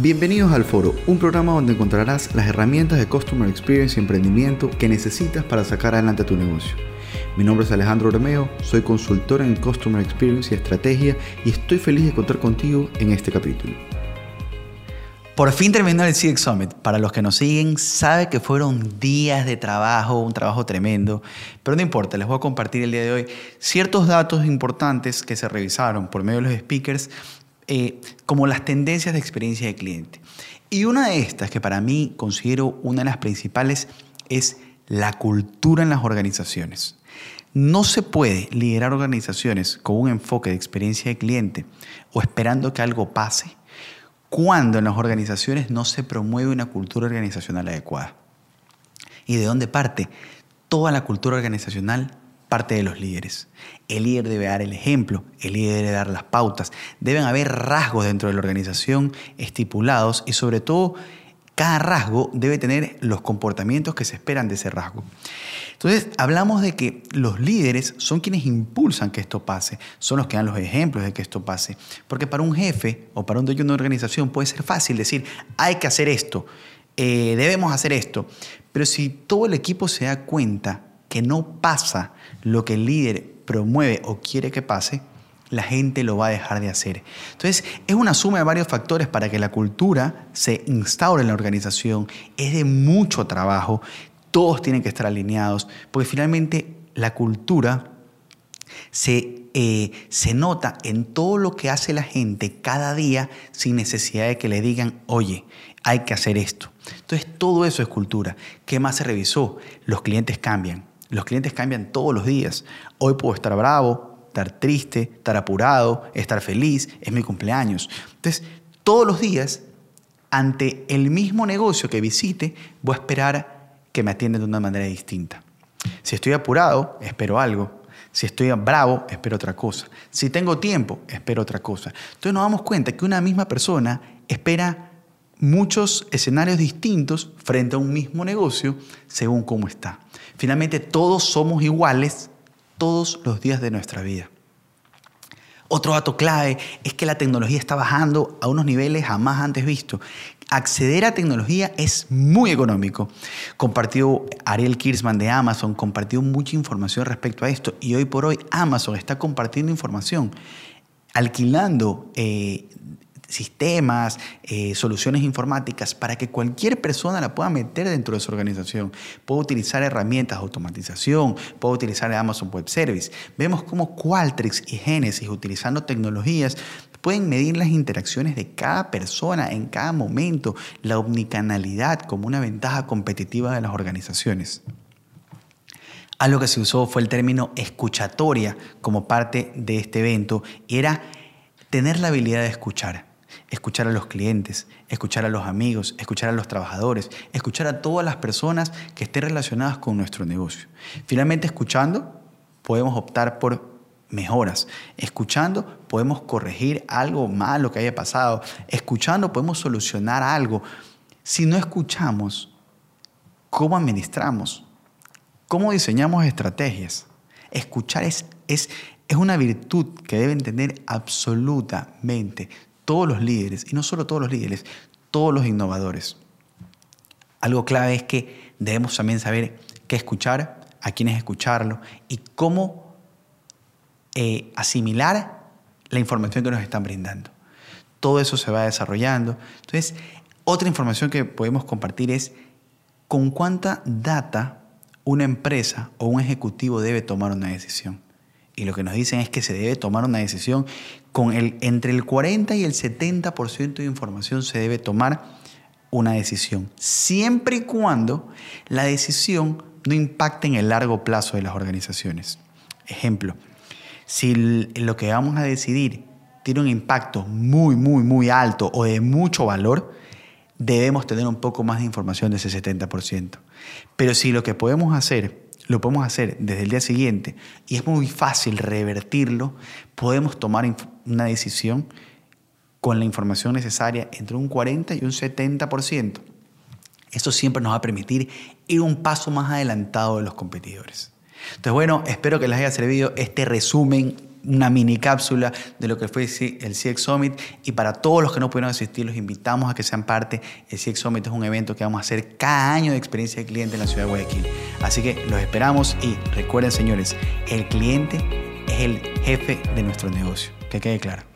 Bienvenidos al Foro, un programa donde encontrarás las herramientas de Customer Experience y emprendimiento que necesitas para sacar adelante tu negocio. Mi nombre es Alejandro Romeo, soy consultor en Customer Experience y Estrategia y estoy feliz de contar contigo en este capítulo. Por fin terminó el CX Summit. Para los que nos siguen, sabe que fueron días de trabajo, un trabajo tremendo, pero no importa, les voy a compartir el día de hoy ciertos datos importantes que se revisaron por medio de los speakers, eh, como las tendencias de experiencia de cliente. Y una de estas, que para mí considero una de las principales, es la cultura en las organizaciones. No se puede liderar organizaciones con un enfoque de experiencia de cliente o esperando que algo pase cuando en las organizaciones no se promueve una cultura organizacional adecuada. ¿Y de dónde parte? Toda la cultura organizacional parte de los líderes. El líder debe dar el ejemplo, el líder debe dar las pautas, deben haber rasgos dentro de la organización estipulados y sobre todo cada rasgo debe tener los comportamientos que se esperan de ese rasgo. Entonces, hablamos de que los líderes son quienes impulsan que esto pase, son los que dan los ejemplos de que esto pase. Porque para un jefe o para un dueño de una organización puede ser fácil decir, hay que hacer esto, eh, debemos hacer esto. Pero si todo el equipo se da cuenta que no pasa lo que el líder promueve o quiere que pase, la gente lo va a dejar de hacer. Entonces, es una suma de varios factores para que la cultura se instaure en la organización. Es de mucho trabajo, todos tienen que estar alineados, porque finalmente la cultura se, eh, se nota en todo lo que hace la gente cada día sin necesidad de que le digan, oye, hay que hacer esto. Entonces todo eso es cultura. ¿Qué más se revisó? Los clientes cambian. Los clientes cambian todos los días. Hoy puedo estar bravo, estar triste, estar apurado, estar feliz, es mi cumpleaños. Entonces, todos los días, ante el mismo negocio que visite, voy a esperar que me atienden de una manera distinta. Si estoy apurado, espero algo. Si estoy bravo, espero otra cosa. Si tengo tiempo, espero otra cosa. Entonces nos damos cuenta que una misma persona espera muchos escenarios distintos frente a un mismo negocio según cómo está. Finalmente todos somos iguales todos los días de nuestra vida. Otro dato clave es que la tecnología está bajando a unos niveles jamás antes vistos acceder a tecnología es muy económico. Compartió Ariel Kirsman de Amazon, compartió mucha información respecto a esto y hoy por hoy Amazon está compartiendo información, alquilando eh, sistemas, eh, soluciones informáticas para que cualquier persona la pueda meter dentro de su organización. Puede utilizar herramientas de automatización, puede utilizar Amazon Web Service. Vemos cómo Qualtrics y Genesis, utilizando tecnologías, Pueden medir las interacciones de cada persona en cada momento, la omnicanalidad como una ventaja competitiva de las organizaciones. Algo que se usó fue el término escuchatoria como parte de este evento y era tener la habilidad de escuchar. Escuchar a los clientes, escuchar a los amigos, escuchar a los trabajadores, escuchar a todas las personas que estén relacionadas con nuestro negocio. Finalmente, escuchando, podemos optar por mejoras. Escuchando podemos corregir algo malo que haya pasado. Escuchando podemos solucionar algo. Si no escuchamos, ¿cómo administramos? ¿Cómo diseñamos estrategias? Escuchar es, es, es una virtud que deben tener absolutamente todos los líderes, y no solo todos los líderes, todos los innovadores. Algo clave es que debemos también saber qué escuchar, a quiénes escucharlo y cómo eh, asimilar la información que nos están brindando. Todo eso se va desarrollando. Entonces, otra información que podemos compartir es con cuánta data una empresa o un ejecutivo debe tomar una decisión. Y lo que nos dicen es que se debe tomar una decisión con el, entre el 40 y el 70% de información se debe tomar una decisión, siempre y cuando la decisión no impacte en el largo plazo de las organizaciones. Ejemplo, si lo que vamos a decidir tiene un impacto muy, muy, muy alto o de mucho valor, debemos tener un poco más de información de ese 70%. Pero si lo que podemos hacer, lo podemos hacer desde el día siguiente y es muy fácil revertirlo, podemos tomar una decisión con la información necesaria entre un 40 y un 70%. Eso siempre nos va a permitir ir un paso más adelantado de los competidores. Entonces, bueno, espero que les haya servido este resumen una mini cápsula de lo que fue el CX Summit. Y para todos los que no pudieron asistir, los invitamos a que sean parte. El CX Summit es un evento que vamos a hacer cada año de experiencia de cliente en la ciudad de Guayaquil. Así que los esperamos y recuerden, señores, el cliente es el jefe de nuestro negocio. Que quede claro.